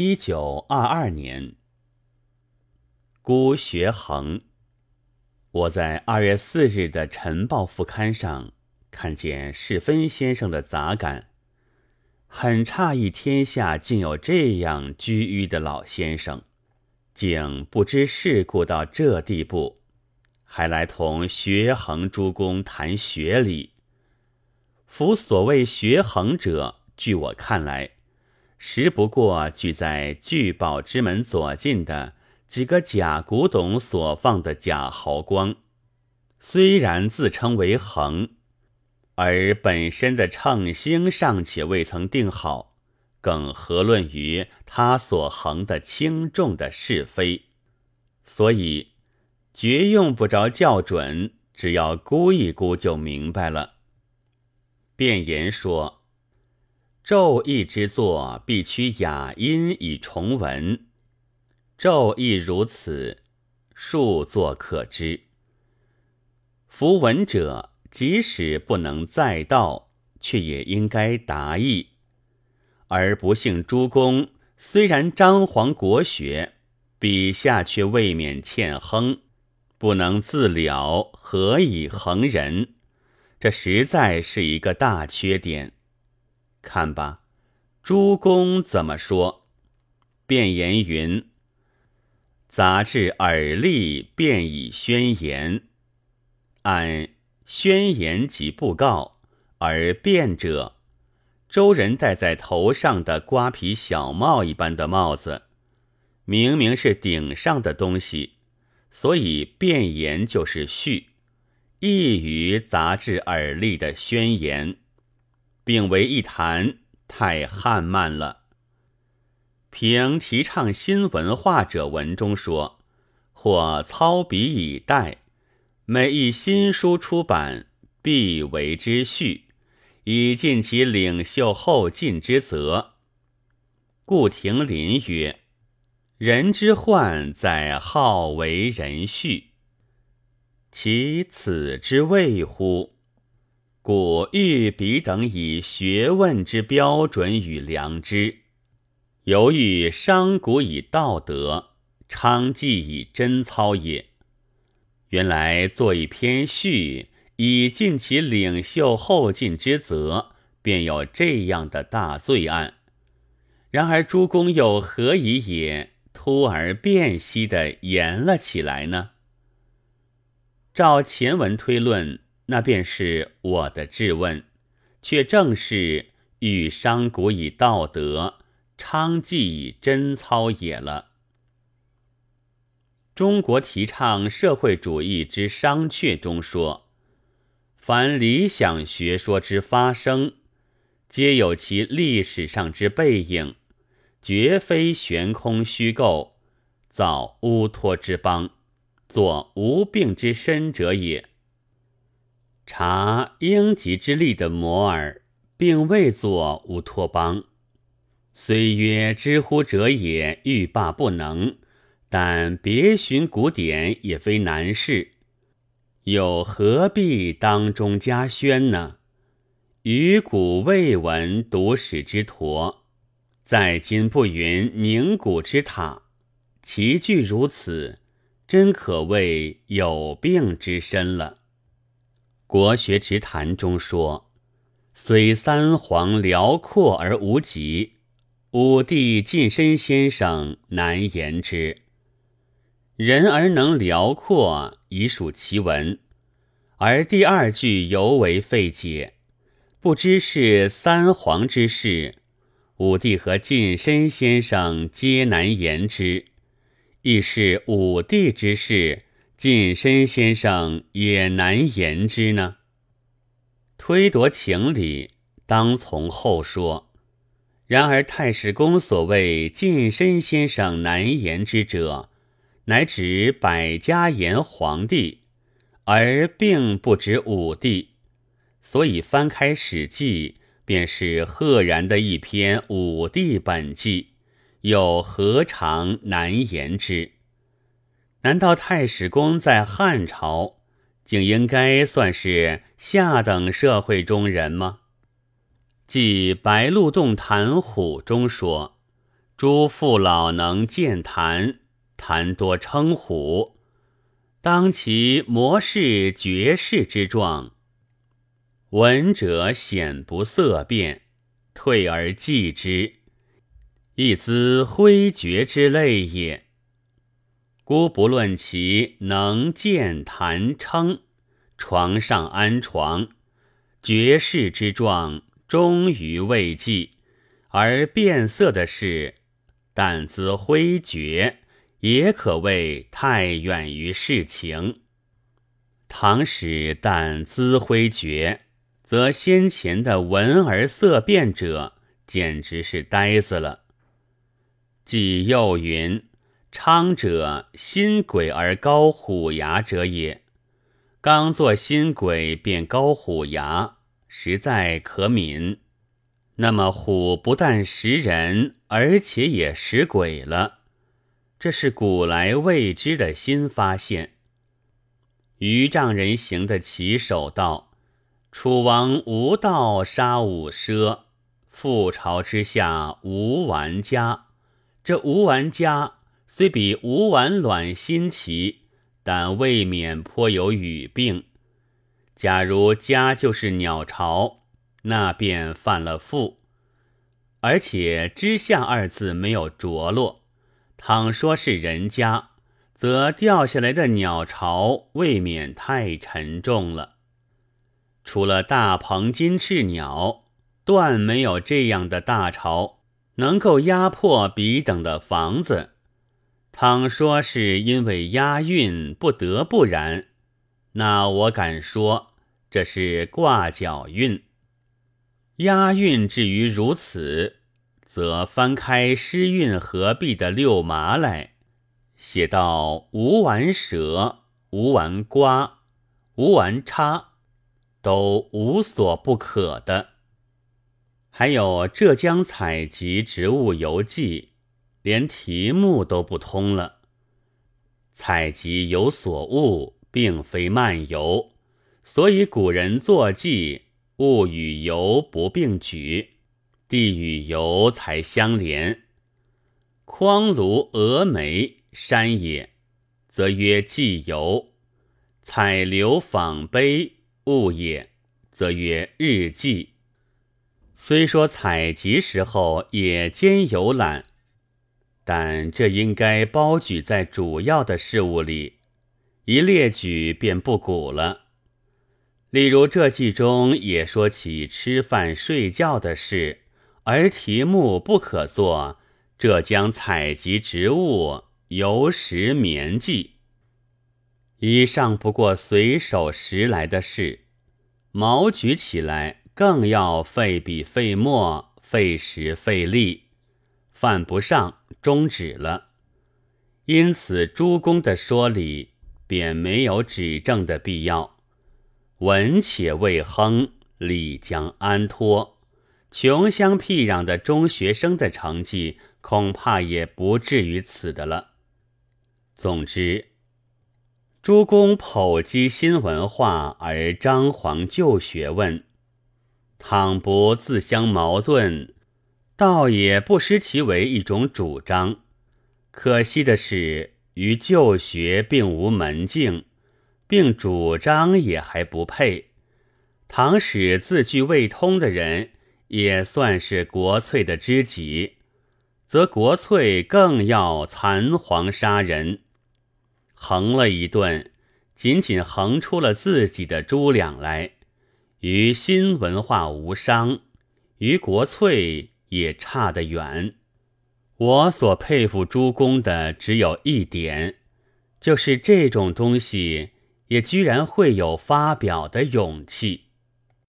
一九二二年，孤学衡。我在二月四日的《晨报》副刊上看见世芬先生的杂感，很诧异，天下竟有这样居于的老先生，竟不知世故到这地步，还来同学衡诸公谈学理。夫所谓学衡者，据我看来。实不过聚在聚宝之门左近的几个假古董所放的假毫光，虽然自称为衡，而本身的称星尚且未曾定好，更何论于他所衡的轻重的是非？所以绝用不着校准，只要估一估就明白了。便言说。昼易之作，必趋雅音以重文。昼亦如此，数作可知。夫文者，即使不能再道，却也应该达意。而不幸诸公，虽然张皇国学，笔下却未免欠亨，不能自了，何以恒人？这实在是一个大缺点。看吧，诸公怎么说？辩言云：“杂志耳立，便以宣言。按宣言及布告，而辩者，周人戴在头上的瓜皮小帽一般的帽子，明明是顶上的东西，所以辩言就是序，异于杂志耳立的宣言。”并为一谈，太汉慢了。凭提倡新文化者文中说，或操笔以待，每一新书出版，必为之序，以尽其领袖后进之责。顾亭林曰：“人之患在好为人序，其此之谓乎？”故欲彼等以学问之标准与良知，犹豫商贾以道德，昌妓以贞操也。原来作一篇序，以尽其领袖后进之责，便有这样的大罪案。然而诸公又何以也突而变兮的言了起来呢？照前文推论。那便是我的质问，却正是欲商贾以道德，昌纪以贞操也了。中国提倡社会主义之商榷中说：凡理想学说之发生，皆有其历史上之背影，绝非悬空虚构，造乌托之邦，作无病之身者也。察应急之力的摩尔，并未作乌托邦。虽曰知乎者也，欲罢不能，但别寻古典也非难事。又何必当中加宣呢？于古未闻读史之陀，在今不云凝古之塔，其句如此，真可谓有病之身了。国学直谈中说：“虽三皇辽阔而无极，五帝近身先生难言之。人而能辽阔，已属奇闻。而第二句尤为费解，不知是三皇之事，五帝和近身先生皆难言之，亦是五帝之事。”近身先生也难言之呢。推夺情理，当从后说。然而太史公所谓近身先生难言之者，乃指百家言皇帝，而并不指武帝。所以翻开《史记》，便是赫然的一篇武帝本纪，又何尝难言之？难道太史公在汉朝，竟应该算是下等社会中人吗？即《白鹿洞谈虎》中说：“诸父老能见谈，谈多称虎。当其模式绝世之状，闻者显不色变，退而继之，亦兹挥绝之类也。孤不论其能见谈称，床上安床，绝世之状终于未继，而变色的是，但兹挥绝。也可谓太远于世情。唐史但资挥绝，则先前的闻而色变者，简直是呆子了。既又云：“昌者，心鬼而高虎牙者也。刚作心鬼，便高虎牙，实在可悯。那么虎不但食人，而且也食鬼了。”这是古来未知的新发现。余丈人行的起手道：“楚王无道杀五奢，覆巢之下无玩家。这无玩家虽比无玩卵新奇，但未免颇有语病。假如家就是鸟巢，那便犯了覆。而且之下二字没有着落。”倘说是人家，则掉下来的鸟巢未免太沉重了。除了大鹏金翅鸟，断没有这样的大巢能够压迫彼等的房子。倘说是因为押韵不得不然，那我敢说这是挂角韵。押韵至于如此。则翻开诗韵合璧的六麻来，写到无完蛇、无完瓜、无完叉，都无所不可的。还有浙江采集植物游记，连题目都不通了。采集有所悟，并非漫游，所以古人作记，物与游不并举。地与游才相连，匡庐峨眉山也，则曰寄游；采流访碑物也，则曰日记。虽说采集时候也兼游览，但这应该包举在主要的事物里，一列举便不古了。例如这记中也说起吃饭睡觉的事。而题目不可做浙江采集植物游食眠记，以上不过随手拾来的事，毛举起来更要费笔费墨费时费力，犯不上终止了。因此诸公的说理便没有指正的必要，文且未亨，理将安托。穷乡僻壤的中学生的成绩，恐怕也不至于此的了。总之，诸公剖析新文化而张皇旧学问，倘不自相矛盾，倒也不失其为一种主张。可惜的是，于旧学并无门径，并主张也还不配。倘使字句未通的人。也算是国粹的知己，则国粹更要残黄杀人，横了一顿，仅仅横出了自己的猪两来，与新文化无伤，与国粹也差得远。我所佩服诸公的只有一点，就是这种东西也居然会有发表的勇气。